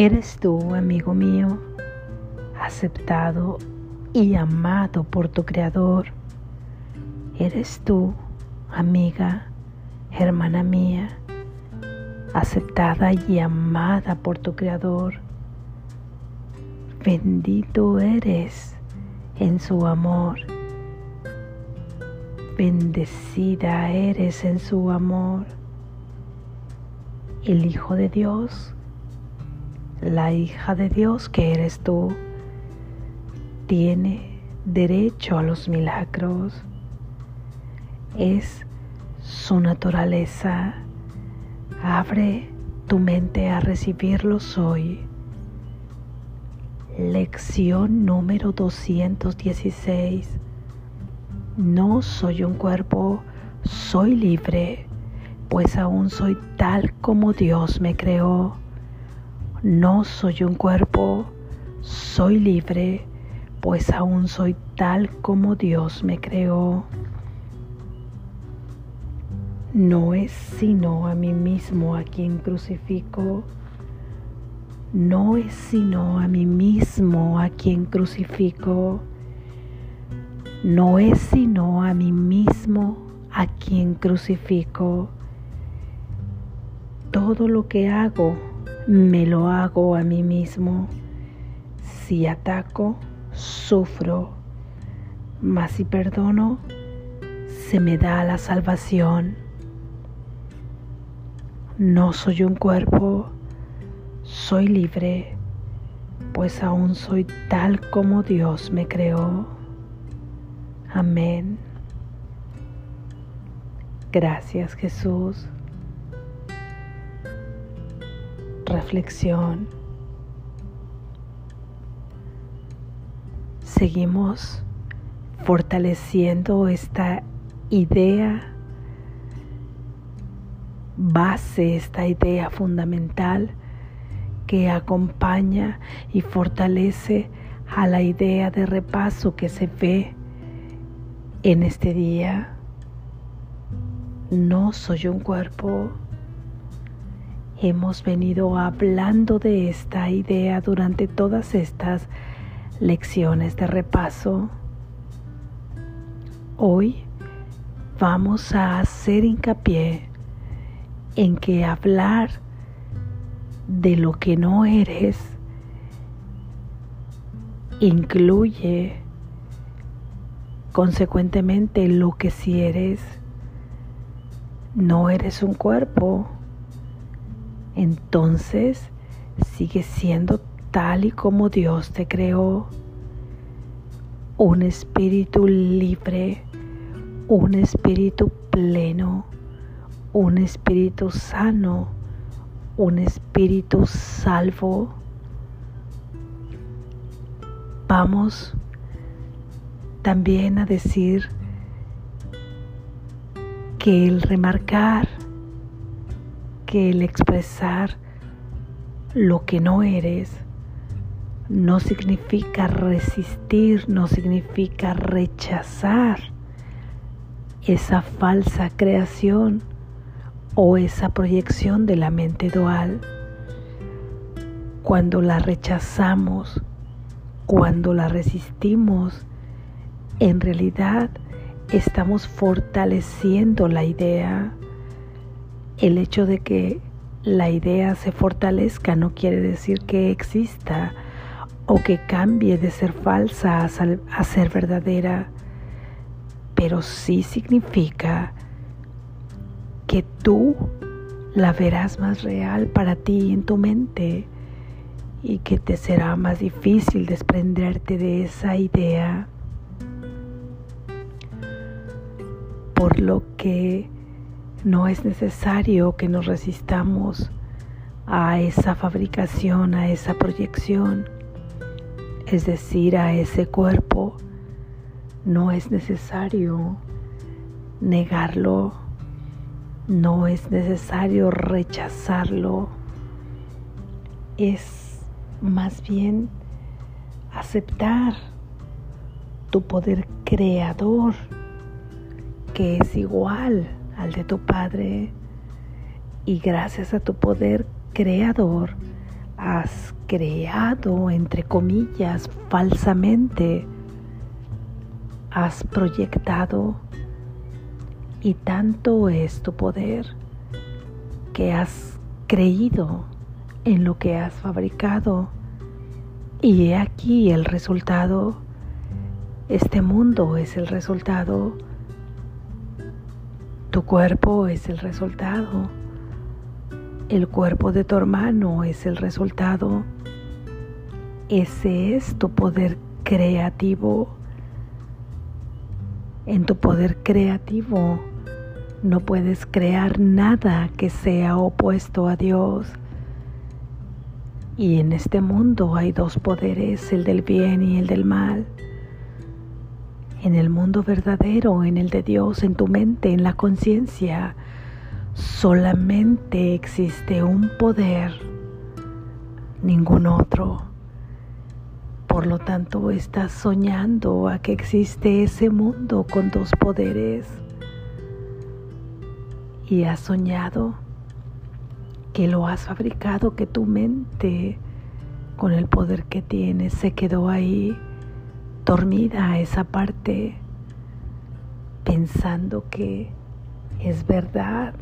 Eres tú, amigo mío, aceptado y amado por tu Creador. Eres tú, amiga, hermana mía, aceptada y amada por tu Creador. Bendito eres en su amor. Bendecida eres en su amor. El Hijo de Dios la hija de Dios que eres tú, tiene derecho a los milagros. Es su naturaleza. Abre tu mente a recibirlos hoy. Lección número 216. No soy un cuerpo, soy libre, pues aún soy tal como Dios me creó. No soy un cuerpo, soy libre, pues aún soy tal como Dios me creó. No es sino a mí mismo a quien crucifico. No es sino a mí mismo a quien crucifico. No es sino a mí mismo a quien crucifico. Todo lo que hago me lo hago a mí mismo. Si ataco, sufro, mas si perdono, se me da la salvación. No soy un cuerpo, soy libre, pues aún soy tal como Dios me creó. Amén. Gracias Jesús. Reflexión. Seguimos fortaleciendo esta idea base, esta idea fundamental que acompaña y fortalece a la idea de repaso que se ve en este día. No soy un cuerpo, Hemos venido hablando de esta idea durante todas estas lecciones de repaso. Hoy vamos a hacer hincapié en que hablar de lo que no eres incluye consecuentemente lo que sí eres. No eres un cuerpo entonces sigue siendo tal y como Dios te creó, un espíritu libre, un espíritu pleno, un espíritu sano, un espíritu salvo. Vamos también a decir que el remarcar que el expresar lo que no eres no significa resistir, no significa rechazar esa falsa creación o esa proyección de la mente dual. Cuando la rechazamos, cuando la resistimos, en realidad estamos fortaleciendo la idea el hecho de que la idea se fortalezca no quiere decir que exista o que cambie de ser falsa a, ser verdadera, pero sí significa que tú la verás más real para ti en tu mente y que te será más difícil desprenderte de esa idea. Por lo que no es necesario que nos resistamos a esa fabricación, a esa proyección, es decir, a ese cuerpo. No es necesario negarlo, no es necesario rechazarlo, es más bien aceptar tu poder creador que es igual al de tu Padre y gracias a tu poder creador has creado, entre comillas, falsamente, has proyectado y tanto es tu poder que has creído en lo que has fabricado. Y he aquí el resultado. Este mundo es el resultado. Tu cuerpo es el resultado. El cuerpo de tu hermano es el resultado. Ese es tu poder creativo. En tu poder creativo no puedes crear nada que sea opuesto a Dios. Y en este mundo hay dos poderes, el del bien y el del mal. En el mundo verdadero, en el de Dios, en tu mente, en la conciencia, solamente existe un poder, ningún otro. Por lo tanto, estás soñando a que existe ese mundo con dos poderes. Y has soñado que lo has fabricado, que tu mente con el poder que tienes se quedó ahí dormida esa parte pensando que es verdad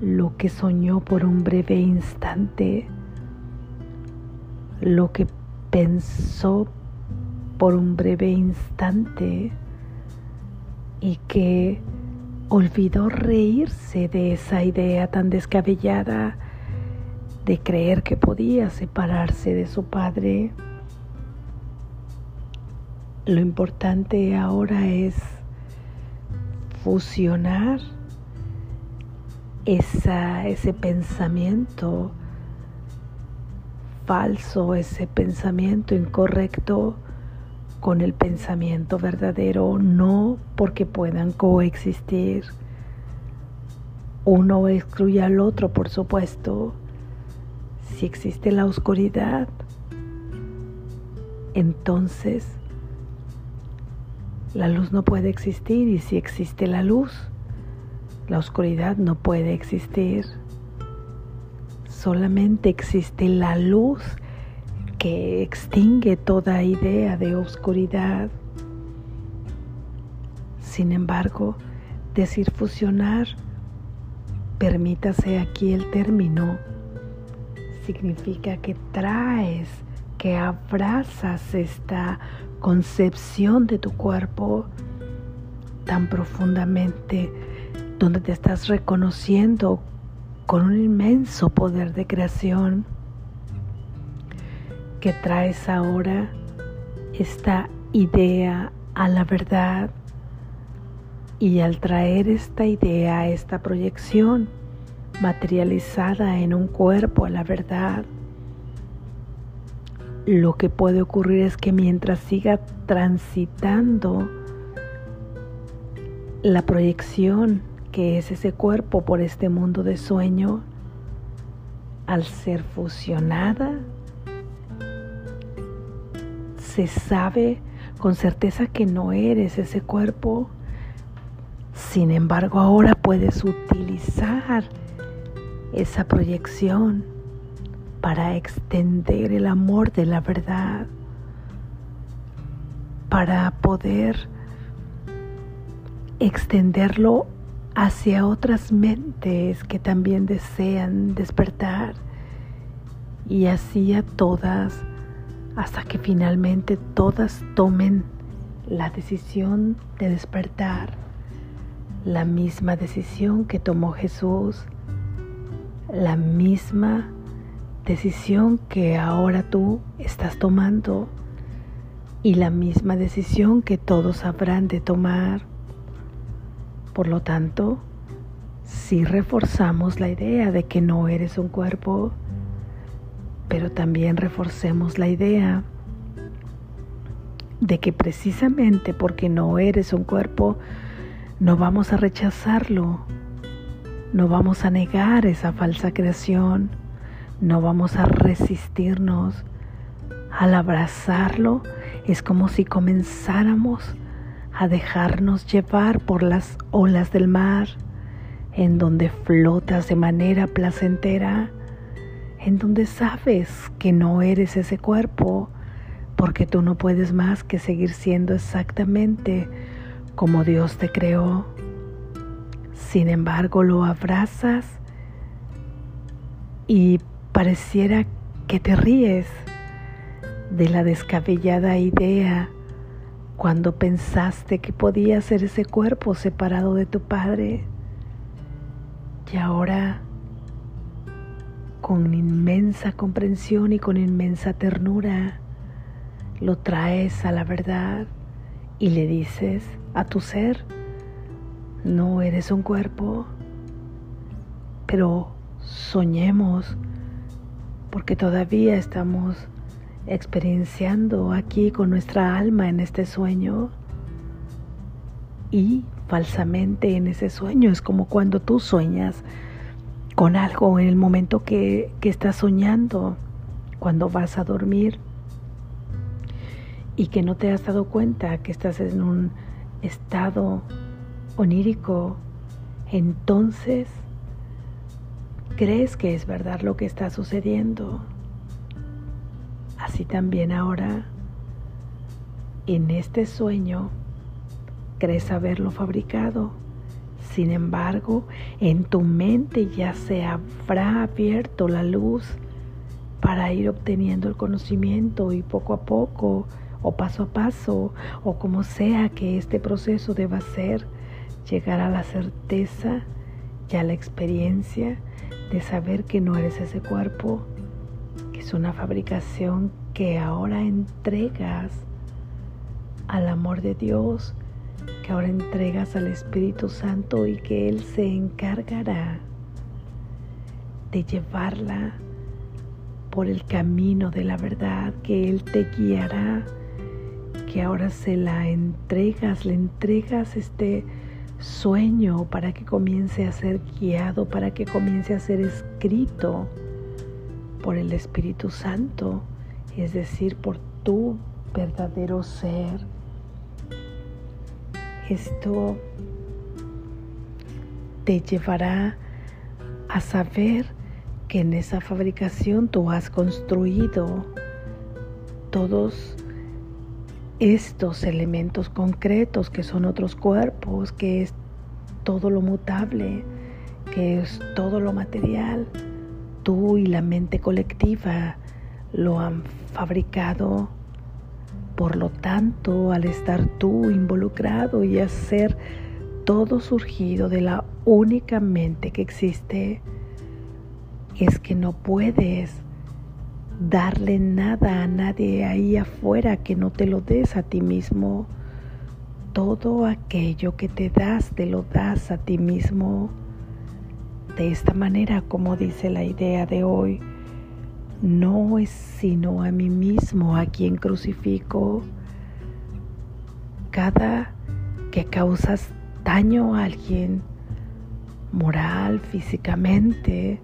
lo que soñó por un breve instante, lo que pensó por un breve instante y que olvidó reírse de esa idea tan descabellada de creer que podía separarse de su padre. Lo importante ahora es fusionar esa, ese pensamiento falso, ese pensamiento incorrecto con el pensamiento verdadero, no porque puedan coexistir. Uno excluye al otro, por supuesto. Si existe la oscuridad, entonces la luz no puede existir y si existe la luz, la oscuridad no puede existir. Solamente existe la luz que extingue toda idea de oscuridad. Sin embargo, decir fusionar, permítase aquí el término, significa que traes, que abrazas esta concepción de tu cuerpo tan profundamente, donde te estás reconociendo con un inmenso poder de creación que traes ahora esta idea a la verdad. Y al traer esta idea, esta proyección materializada en un cuerpo a la verdad, lo que puede ocurrir es que mientras siga transitando la proyección que es ese cuerpo por este mundo de sueño, al ser fusionada se sabe con certeza que no eres ese cuerpo. Sin embargo, ahora puedes utilizar esa proyección para extender el amor de la verdad, para poder extenderlo hacia otras mentes que también desean despertar y así a todas hasta que finalmente todas tomen la decisión de despertar, la misma decisión que tomó Jesús, la misma decisión que ahora tú estás tomando y la misma decisión que todos habrán de tomar. Por lo tanto, si reforzamos la idea de que no eres un cuerpo, pero también reforcemos la idea de que precisamente porque no eres un cuerpo, no vamos a rechazarlo, no vamos a negar esa falsa creación, no vamos a resistirnos. Al abrazarlo es como si comenzáramos a dejarnos llevar por las olas del mar, en donde flotas de manera placentera en donde sabes que no eres ese cuerpo, porque tú no puedes más que seguir siendo exactamente como Dios te creó. Sin embargo, lo abrazas y pareciera que te ríes de la descabellada idea cuando pensaste que podía ser ese cuerpo separado de tu Padre. Y ahora, con inmensa comprensión y con inmensa ternura, lo traes a la verdad y le dices a tu ser, no eres un cuerpo, pero soñemos porque todavía estamos experienciando aquí con nuestra alma en este sueño y falsamente en ese sueño. Es como cuando tú sueñas con algo en el momento que, que estás soñando, cuando vas a dormir y que no te has dado cuenta que estás en un estado onírico, entonces crees que es verdad lo que está sucediendo. Así también ahora, en este sueño, crees haberlo fabricado. Sin embargo, en tu mente ya se habrá abierto la luz para ir obteniendo el conocimiento y poco a poco o paso a paso o como sea que este proceso deba ser, llegar a la certeza y a la experiencia de saber que no eres ese cuerpo, que es una fabricación que ahora entregas al amor de Dios, que ahora entregas al Espíritu Santo y que Él se encargará de llevarla por el camino de la verdad, que Él te guiará, que ahora se la entregas, le entregas este sueño para que comience a ser guiado, para que comience a ser escrito por el Espíritu Santo, es decir, por tu verdadero ser. Esto te llevará a saber que en esa fabricación tú has construido todos estos elementos concretos que son otros cuerpos, que es todo lo mutable, que es todo lo material, tú y la mente colectiva lo han fabricado. Por lo tanto, al estar tú involucrado y hacer todo surgido de la única mente que existe, es que no puedes darle nada a nadie ahí afuera que no te lo des a ti mismo. Todo aquello que te das, te lo das a ti mismo. De esta manera, como dice la idea de hoy, no es sino a mí mismo a quien crucifico. Cada que causas daño a alguien, moral, físicamente,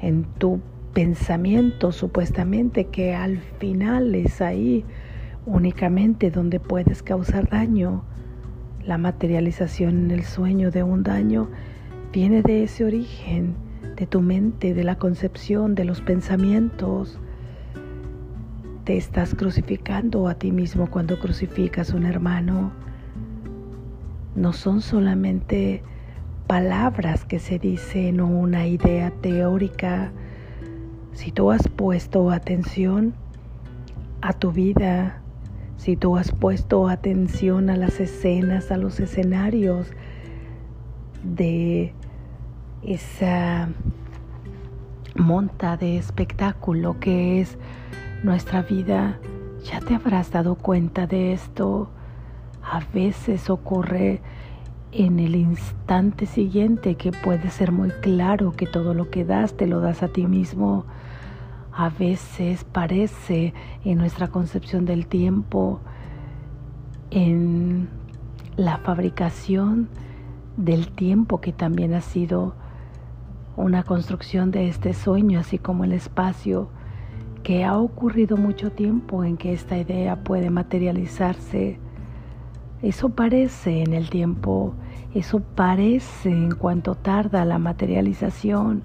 en tu pensamiento supuestamente que al final es ahí únicamente donde puedes causar daño. La materialización en el sueño de un daño viene de ese origen, de tu mente, de la concepción, de los pensamientos. Te estás crucificando a ti mismo cuando crucificas a un hermano. No son solamente palabras que se dicen o una idea teórica, si tú has puesto atención a tu vida, si tú has puesto atención a las escenas, a los escenarios de esa monta de espectáculo que es nuestra vida, ya te habrás dado cuenta de esto. A veces ocurre en el instante siguiente que puede ser muy claro que todo lo que das te lo das a ti mismo. A veces parece en nuestra concepción del tiempo, en la fabricación del tiempo que también ha sido una construcción de este sueño, así como el espacio, que ha ocurrido mucho tiempo en que esta idea puede materializarse. Eso parece en el tiempo, eso parece en cuanto tarda la materialización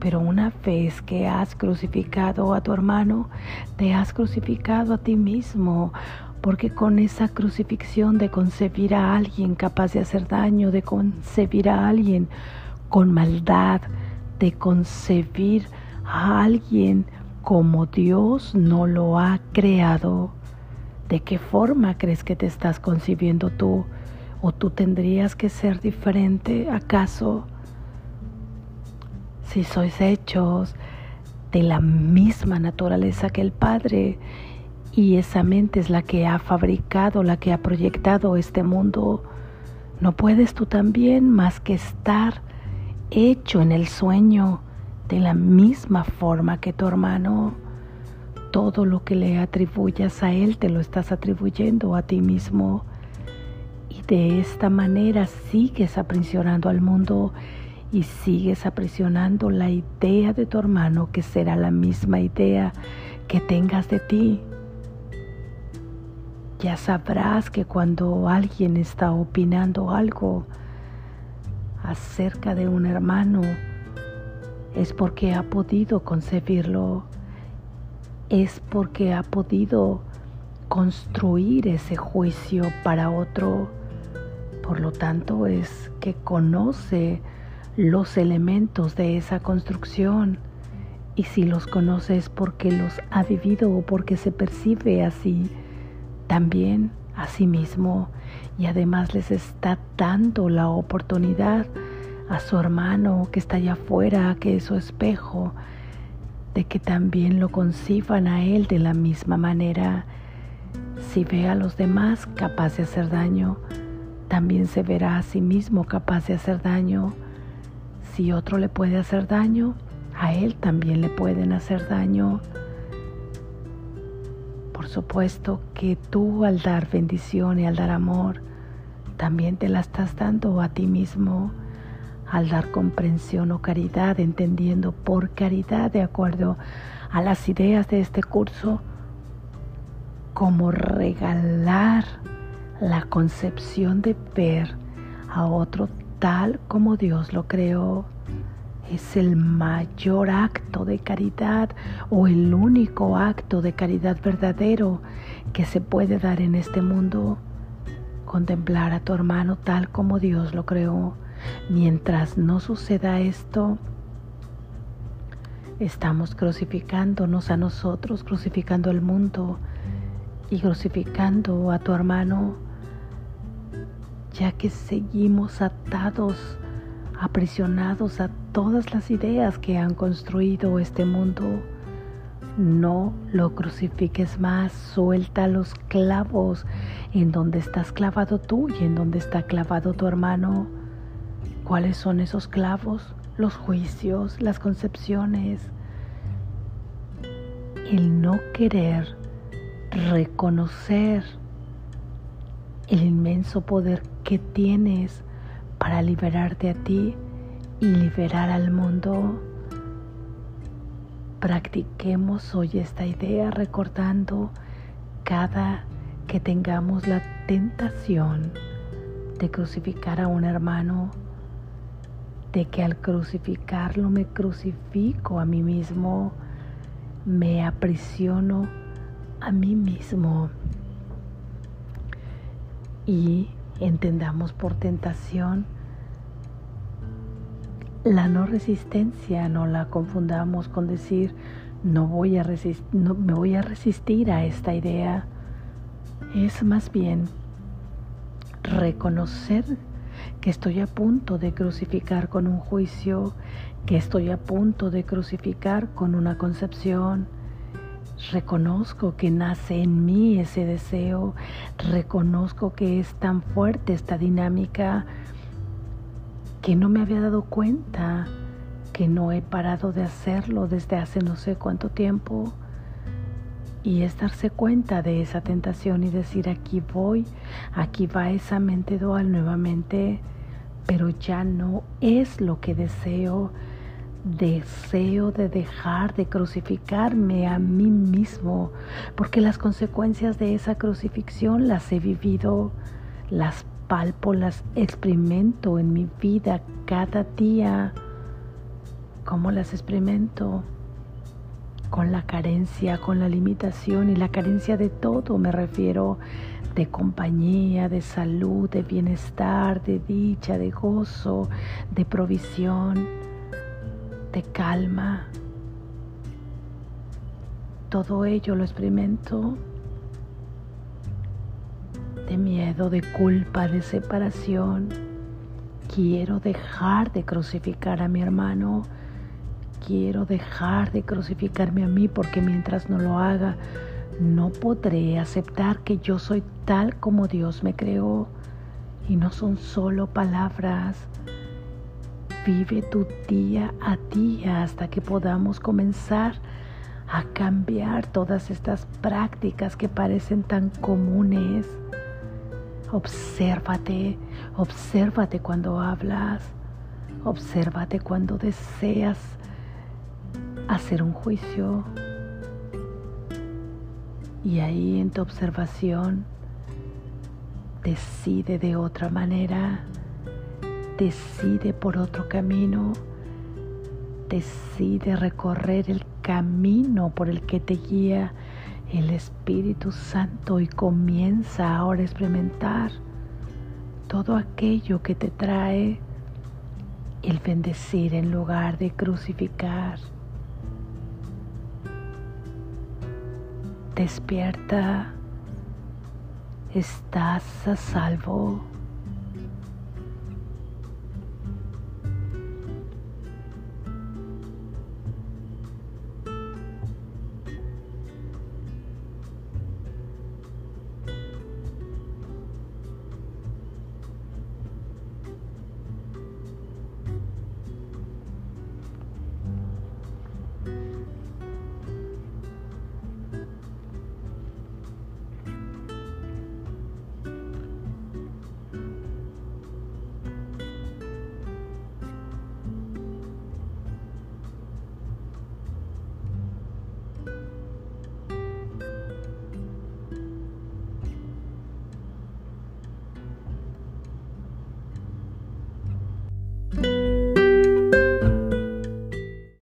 Pero una vez que has crucificado a tu hermano, te has crucificado a ti mismo, porque con esa crucifixión de concebir a alguien capaz de hacer daño, de concebir a alguien con maldad, de concebir a alguien como Dios no lo ha creado, ¿de qué forma crees que te estás concibiendo tú? ¿O tú tendrías que ser diferente acaso? Si sois hechos de la misma naturaleza que el Padre y esa mente es la que ha fabricado, la que ha proyectado este mundo, ¿no puedes tú también más que estar hecho en el sueño de la misma forma que tu hermano? Todo lo que le atribuyas a él te lo estás atribuyendo a ti mismo. De esta manera sigues aprisionando al mundo y sigues aprisionando la idea de tu hermano que será la misma idea que tengas de ti. Ya sabrás que cuando alguien está opinando algo acerca de un hermano, es porque ha podido concebirlo, es porque ha podido construir ese juicio para otro. Por lo tanto, es que conoce los elementos de esa construcción. Y si los conoce es porque los ha vivido o porque se percibe así también a sí mismo y además les está dando la oportunidad a su hermano que está allá afuera, que es su espejo, de que también lo conciban a él de la misma manera. Si ve a los demás capaz de hacer daño, también se verá a sí mismo capaz de hacer daño. Si otro le puede hacer daño, a él también le pueden hacer daño. Por supuesto que tú al dar bendición y al dar amor, también te la estás dando a ti mismo al dar comprensión o caridad, entendiendo por caridad de acuerdo a las ideas de este curso, como regalar la concepción de ver a otro tal como Dios lo creó. Es el mayor acto de caridad o el único acto de caridad verdadero que se puede dar en este mundo. Contemplar a tu hermano tal como Dios lo creó Mientras no suceda esto, estamos crucificándonos a nosotros, crucificando el mundo y crucificando a tu hermano, ya que seguimos atados, aprisionados a todas las ideas que han construido este mundo. No lo crucifiques más, suelta los clavos en donde estás clavado tú y en donde está clavado tu hermano ¿Cuáles son esos clavos? Los juicios, las concepciones. El no querer reconocer el inmenso poder que tienes para liberarte a ti y liberar al mundo. Practiquemos hoy esta idea recordando cada que tengamos la tentación de crucificar a un hermano de que al crucificarlo me crucifico a mí mismo, me aprisiono a mí mismo. Y entendamos por tentación la no resistencia, no la confundamos con decir no voy a no, me voy a resistir a esta idea. Es más bien reconocer que estoy a punto de crucificar con un juicio, que estoy a punto de crucificar con una concepción. Reconozco que nace en mí ese deseo, reconozco que es tan fuerte esta dinámica que no me había dado cuenta, que no he parado de hacerlo desde hace no sé cuánto tiempo y es darse cuenta de esa tentación y decir aquí voy, aquí va esa mente dual nuevamente pero ya no es lo que deseo. Deseo de dejar de crucificarme a mí mismo, porque las consecuencias de esa crucifixión las he vivido, las palpo, las experimento en mi vida cada día. cómo las experimento con la carencia, con la limitación y la carencia de todo. Me refiero de compañía, de salud, de bienestar, de dicha, de gozo, de provisión, de calma. Todo ello lo experimento de miedo, de culpa, de separación. Quiero dejar de crucificar a mi hermano. Quiero dejar de crucificarme a mí porque mientras no lo haga, no podré aceptar que yo soy tal como Dios me creó y no son solo palabras. Vive tu día a día hasta que podamos comenzar a cambiar todas estas prácticas que parecen tan comunes. Obsérvate, obsérvate cuando hablas, obsérvate cuando deseas hacer un juicio. Y ahí en tu observación decide de otra manera, decide por otro camino, decide recorrer el camino por el que te guía el Espíritu Santo y comienza ahora a experimentar todo aquello que te trae el bendecir en lugar de crucificar. Despierta, estás a salvo.